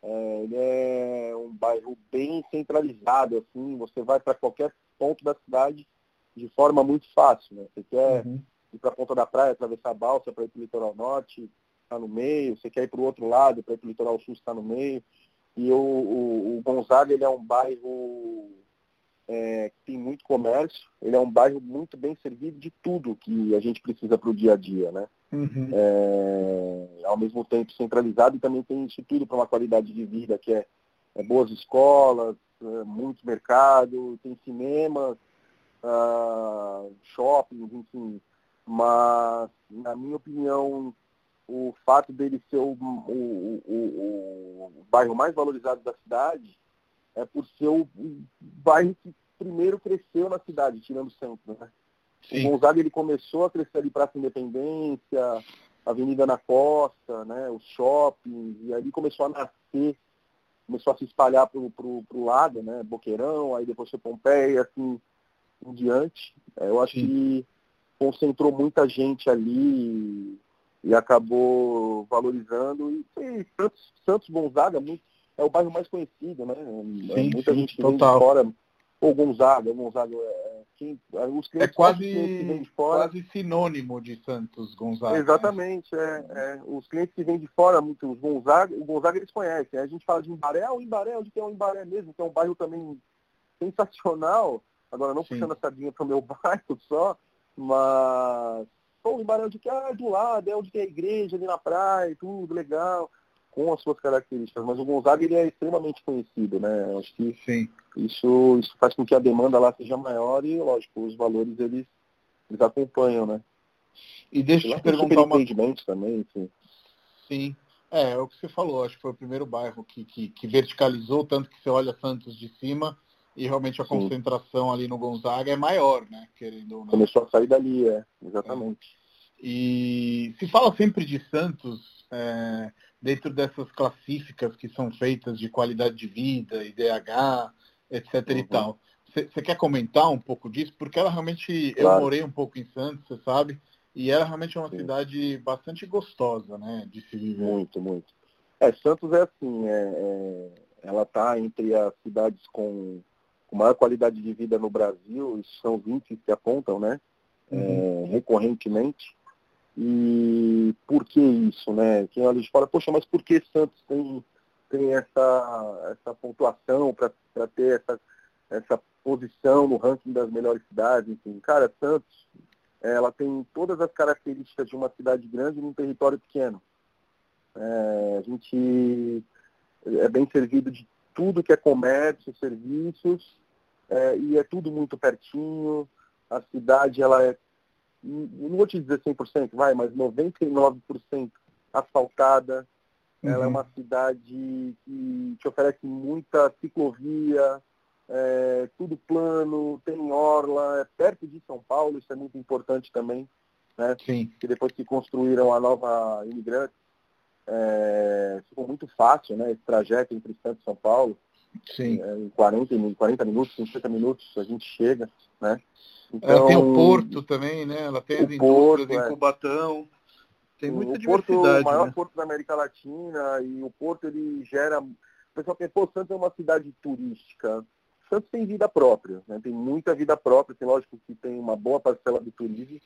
S2: É, ele é um bairro bem centralizado, assim, você vai para qualquer ponto da cidade de forma muito fácil. Né? Você quer uhum. ir para a ponta da praia, atravessar a balsa para ir para o litoral norte, está no meio, você quer ir para o outro lado, para ir para o litoral sul, está no meio. E o, o, o, Gonzaga ele é um bairro é, que tem muito comércio, ele é um bairro muito bem servido de tudo que a gente precisa para o dia a dia, né? Uhum. É, ao mesmo tempo centralizado e também tem isso tudo para uma qualidade de vida que é, é boas escolas, é, muito mercado, tem cinemas, uh, shoppings, enfim. Mas, na minha opinião, o fato dele ser o, o, o, o bairro mais valorizado da cidade é por ser o bairro que primeiro cresceu na cidade, tirando o centro, né? Sim. O Gonzaga ele começou a crescer ali Praça Independência, Avenida na Costa, né, os shoppings, e ali começou a nascer, começou a se espalhar para o lado, né, Boqueirão, aí depois foi Pompeia, assim, em diante. É, eu acho Sim. que concentrou muita gente ali e, acabou valorizando. E, e Santos, Santos Gonzaga muito, é o bairro mais conhecido, né?
S1: Sim,
S2: muita
S1: sim,
S2: gente que
S1: total.
S2: vem de fora, ou Gonzaga, Gonzaga é, quem, os
S1: é quase, que quase sinônimo de Santos Gonzaga.
S2: Exatamente, né? é, é, os clientes que vêm de fora, muito, os Gonzaga, o Gonzaga eles conhecem. A gente fala de Imbaré, o Imbaré, onde tem o Imbaré mesmo, que é um bairro também sensacional. Agora não Sim. puxando a sardinha para o meu bairro só, mas pô, o Imbaré onde que ah, é do lado, é onde tem a igreja ali na praia, tudo legal com as suas características, mas o Gonzaga ele é extremamente conhecido, né? Acho que
S1: Sim.
S2: Isso, isso faz com que a demanda lá seja maior e, lógico, os valores eles, eles acompanham, né?
S1: E deixa eu te perguntar uma...
S2: também, enfim.
S1: Sim. É, é o que você falou, acho que foi o primeiro bairro que, que, que verticalizou, tanto que você olha Santos de cima e realmente a Sim. concentração ali no Gonzaga é maior, né? Querendo ou não.
S2: Começou a sair dali, é, exatamente. É.
S1: E se fala sempre de Santos, é, dentro dessas classificas que são feitas de qualidade de vida, IDH, etc uhum. e tal. Você quer comentar um pouco disso? Porque ela realmente, claro. eu morei um pouco em Santos, você sabe, e ela realmente é uma Sim. cidade bastante gostosa, né, de se viver.
S2: Muito, muito. É, Santos é assim, é, é, ela está entre as cidades com, maior qualidade de vida no Brasil, isso são os índices que apontam, né, uhum. é, recorrentemente. E por que isso, né? Quem olha de fala, poxa, mas por que Santos tem, tem essa, essa pontuação para ter essa, essa posição no ranking das melhores cidades? Enfim, cara, Santos, ela tem todas as características de uma cidade grande num território pequeno. É, a gente é bem servido de tudo que é comércio, serviços, é, e é tudo muito pertinho. A cidade ela é não vou te dizer 100%, vai, mas 99% asfaltada. Uhum. Ela é uhum. uma cidade que te oferece muita ciclovia, é, tudo plano, tem orla, é perto de São Paulo, isso é muito importante também. Né?
S1: Sim.
S2: Que depois que construíram a nova imigrante, é, ficou muito fácil né, esse trajeto entre Santos e São Paulo.
S1: Sim.
S2: É, em 40, 40 minutos, 50 minutos a gente chega, né?
S1: Então, ela tem o porto também, né? Ela tem as indústrias porto, em é. Cubatão. Tem muita o
S2: diversidade.
S1: Porto,
S2: o maior
S1: né?
S2: porto da América Latina e o porto ele gera. O pessoal pensa, pô, Santos é uma cidade turística. Santos tem vida própria, né? tem muita vida própria, tem lógico que tem uma boa parcela do turismo,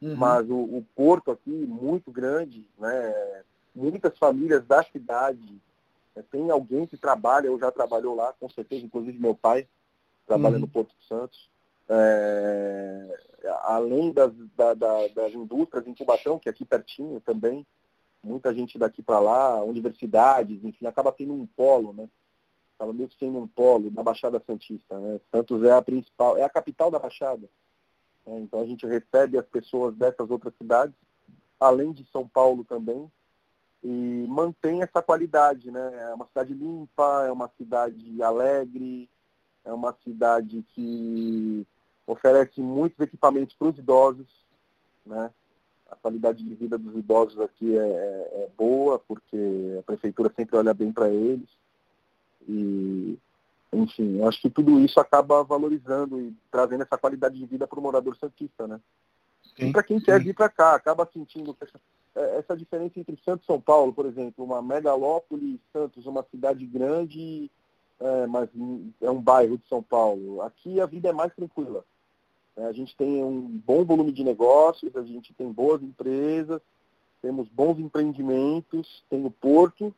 S2: uhum. mas o, o, porto aqui, muito grande, né? muitas famílias da cidade, né? Tem alguém que trabalha, ou já trabalhou lá, com certeza, inclusive meu pai trabalha uhum. no Porto Santos é, além das, da, da, das indústrias em Cubatão, que é aqui pertinho também, muita gente daqui para lá, universidades, enfim, acaba tendo um polo, né? Acaba meio que sendo um polo da Baixada Santista, né? Santos é a principal, é a capital da Baixada. Né? Então a gente recebe as pessoas dessas outras cidades, além de São Paulo também, e mantém essa qualidade, né? É uma cidade limpa, é uma cidade alegre, é uma cidade que oferece muitos equipamentos para os idosos, né? A qualidade de vida dos idosos aqui é, é, é boa, porque a prefeitura sempre olha bem para eles. E, enfim, acho que tudo isso acaba valorizando e trazendo essa qualidade de vida para o morador santista, né? Sim, e para quem sim. quer vir para cá, acaba sentindo essa, é, essa diferença entre Santos e São Paulo, por exemplo, uma megalópole, Santos, uma cidade grande, é, mas é um bairro de São Paulo. Aqui a vida é mais tranquila. É, a gente tem um bom volume de negócios, a gente tem boas empresas, temos bons empreendimentos, tem o Porto,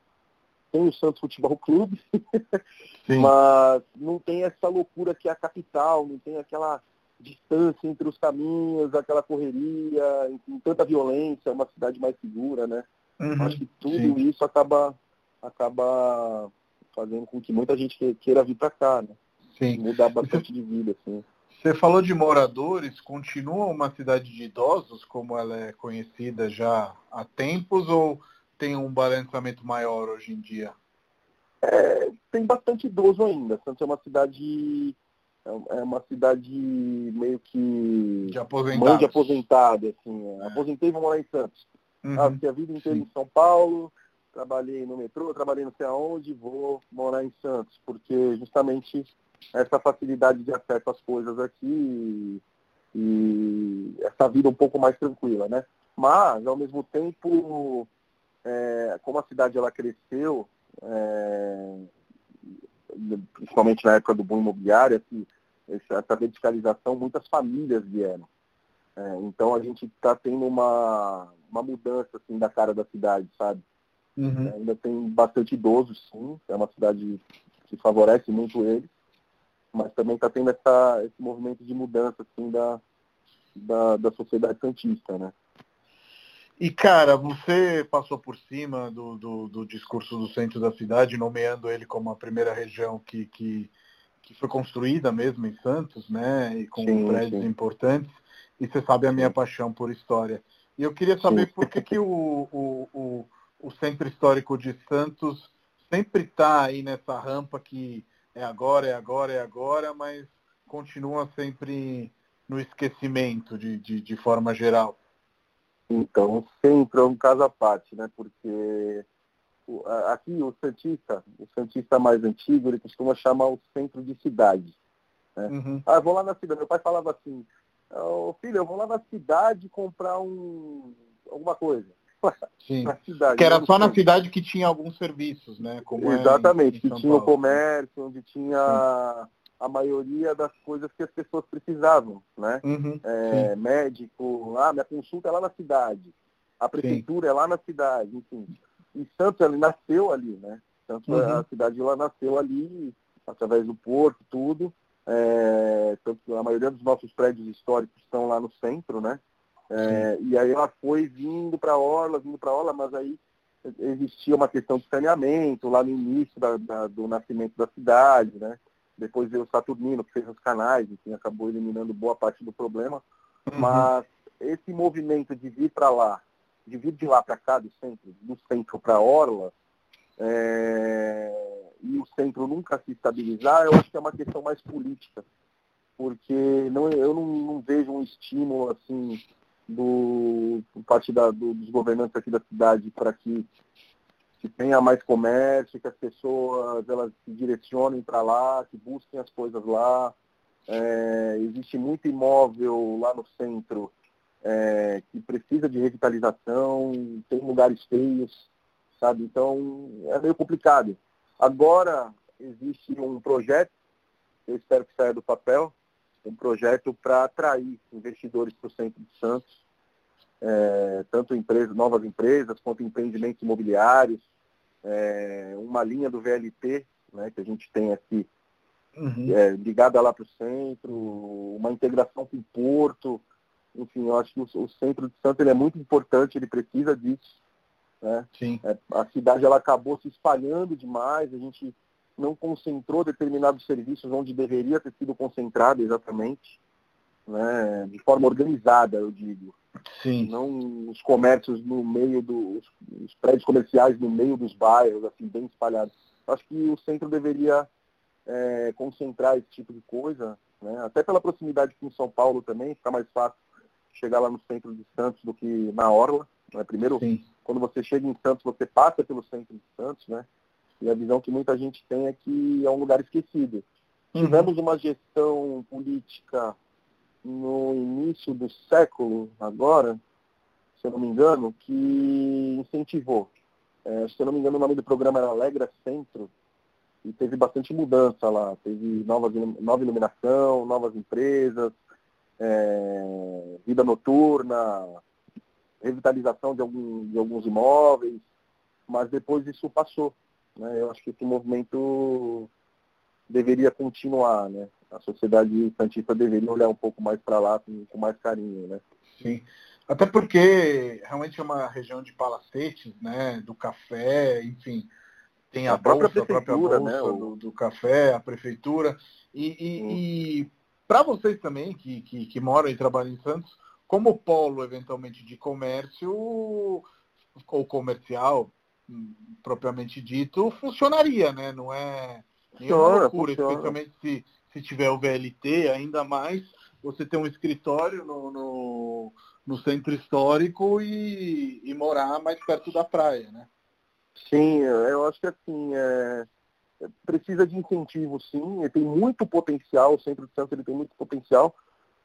S2: tem o Santos Futebol Clube, mas não tem essa loucura que é a capital, não tem aquela distância entre os caminhos, aquela correria, enfim, tanta violência, uma cidade mais segura, né? Uhum, Acho que tudo sim. isso acaba, acaba fazendo com que muita gente queira vir para cá, né?
S1: Sim.
S2: Mudar bastante de vida, assim.
S1: Você falou de moradores, continua uma cidade de idosos, como ela é conhecida já há tempos, ou tem um balançamento maior hoje em dia?
S2: É, tem bastante idoso ainda. Santos é uma cidade é, é uma cidade meio que
S1: de aposentado,
S2: mãe de aposentado, assim. É. Aposentei e vou morar em Santos. Uhum. Ah, fiquei a vida inteira Sim. em São Paulo, trabalhei no metrô, trabalhei não sei aonde, vou morar em Santos, porque justamente essa facilidade de acesso às coisas aqui e, e essa vida um pouco mais tranquila, né? Mas, ao mesmo tempo, é, como a cidade ela cresceu, é, principalmente na época do boom imobiliário, assim, essa verticalização, muitas famílias vieram. É, então a gente está tendo uma, uma mudança assim, da cara da cidade, sabe? Uhum. É, ainda tem bastante idosos, sim, é uma cidade que favorece muito eles, mas também está tendo essa, esse movimento de mudança assim, da, da, da sociedade santista, né?
S1: E, cara, você passou por cima do, do, do, discurso do centro da cidade, nomeando ele como a primeira região que, que, que foi construída mesmo em Santos, né? E com sim, prédios sim. importantes. E você sabe a minha sim. paixão por história. E eu queria saber por que, que o, o, o, o Centro Histórico de Santos sempre está aí nessa rampa que é agora, é agora, é agora, mas continua sempre no esquecimento de, de, de forma geral.
S2: Então, sempre é um caso à parte, né? Porque aqui o Santista, o Santista mais antigo, ele costuma chamar o centro de cidade. Né? Uhum. Ah, eu vou lá na cidade. Meu pai falava assim, oh, filho, eu vou lá na cidade comprar um, alguma coisa.
S1: Sim. na cidade. Que era só na cidade que tinha alguns serviços, né?
S2: Como é Exatamente, é que tinha o comércio, onde tinha Sim a maioria das coisas que as pessoas precisavam, né? Uhum, é, médico, ah, minha consulta é lá na cidade, a prefeitura sim. é lá na cidade, enfim. E Santos ele nasceu ali, né? Santos, uhum. a cidade lá nasceu ali, através do porto, tudo. É, tanto, a maioria dos nossos prédios históricos estão lá no centro, né? É, e aí ela foi vindo para a Orla, vindo para a Orla, mas aí existia uma questão de saneamento lá no início da, da, do nascimento da cidade, né? Depois veio o Saturnino, que fez os canais, enfim, acabou eliminando boa parte do problema. Uhum. Mas esse movimento de vir para lá, de vir de lá para cá, do centro, do centro para a Orla, é... e o centro nunca se estabilizar, eu acho que é uma questão mais política. Porque não, eu não, não vejo um estímulo assim do, por parte da, do, dos governantes aqui da cidade para que que tenha mais comércio, que as pessoas elas se direcionem para lá, que busquem as coisas lá. É, existe muito imóvel lá no centro é, que precisa de revitalização, tem lugares feios, sabe? Então é meio complicado. Agora existe um projeto, eu espero que saia do papel, um projeto para atrair investidores para o centro de Santos, é, tanto empresas, novas empresas quanto empreendimentos imobiliários, é, uma linha do VLT, né, que a gente tem aqui, uhum. é, ligada lá para o centro, uma integração com o porto. Enfim, eu acho que o, o centro de Santos é muito importante, ele precisa disso. Né? Sim. É, a cidade ela acabou se espalhando demais, a gente não concentrou determinados serviços onde deveria ter sido concentrado exatamente, né? de forma organizada, eu digo. Sim. Não os comércios no meio dos os prédios comerciais no meio dos bairros, assim, bem espalhados. Acho que o centro deveria é, concentrar esse tipo de coisa, né? até pela proximidade com São Paulo também, fica mais fácil chegar lá no centro de Santos do que na Orla. Né? Primeiro, Sim. quando você chega em Santos, você passa pelo centro de Santos, né? E a visão que muita gente tem é que é um lugar esquecido. Uhum. Tivemos uma gestão política no início do século, agora, se eu não me engano, que incentivou. É, se eu não me engano, o nome do programa era Alegra Centro, e teve bastante mudança lá. Teve novas, nova iluminação, novas empresas, é, vida noturna, revitalização de, algum, de alguns imóveis, mas depois isso passou. Né? Eu acho que esse movimento deveria continuar, né? A sociedade santista deveria olhar um pouco mais para lá com, com, mais carinho, né?
S1: Sim. Até porque realmente é uma região de palacetes, né? Do café, enfim. Tem a, a bolsa, própria a própria bolsa né? do, do, café, a prefeitura. E, e, e para vocês também, que, que, que moram e trabalham em Santos, como polo, eventualmente, de comércio ou comercial, hum, propriamente dito, funcionaria, né? Não é Nenhuma loucura, funciona. especialmente se, se tiver o VLT, ainda mais você ter um escritório no, no, no centro histórico e, e morar mais perto da praia, né?
S2: Sim, eu acho que assim, é, precisa de incentivo sim, ele tem muito potencial, o Centro de Santos ele tem muito potencial,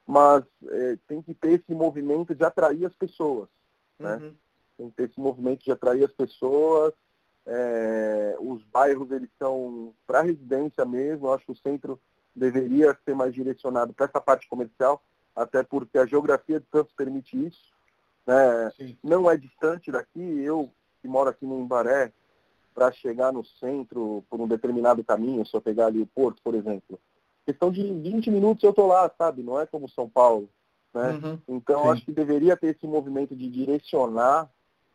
S2: mas é, tem que ter esse movimento de atrair as pessoas. Né? Uhum. Tem que ter esse movimento de atrair as pessoas. É, os bairros eles são para residência mesmo, eu acho que o centro deveria ser mais direcionado para essa parte comercial, até porque a geografia de Santos permite isso. Né? Não é distante daqui, eu que moro aqui no Imbaré, para chegar no centro por um determinado caminho, se eu pegar ali o Porto, por exemplo, questão de 20 minutos eu estou lá, sabe? Não é como São Paulo. Né? Uhum, então, acho que deveria ter esse movimento de direcionar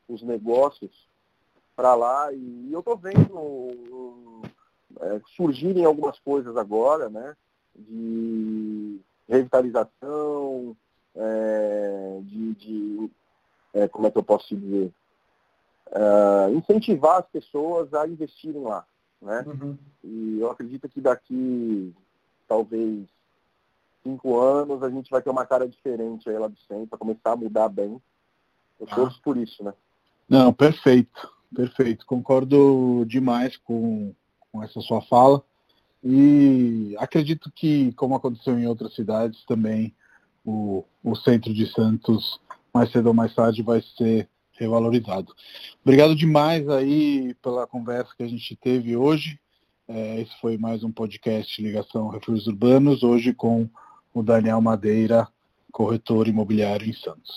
S2: os negócios para lá. E eu estou vendo é, surgirem algumas coisas agora, né? De revitalização, é, de, de é, como é que eu posso dizer? É, incentivar as pessoas a investirem lá. Né? Uhum. E eu acredito que daqui talvez cinco anos a gente vai ter uma cara diferente aí lá do centro, para começar a mudar bem. Eu ah. torço por isso, né?
S1: Não, perfeito, perfeito. Concordo demais com, com essa sua fala. E acredito que, como aconteceu em outras cidades também, o, o centro de Santos, mais cedo ou mais tarde, vai ser revalorizado. Obrigado demais aí pela conversa que a gente teve hoje. É, esse foi mais um podcast Ligação Refúgios Urbanos, hoje com o Daniel Madeira, corretor imobiliário em Santos.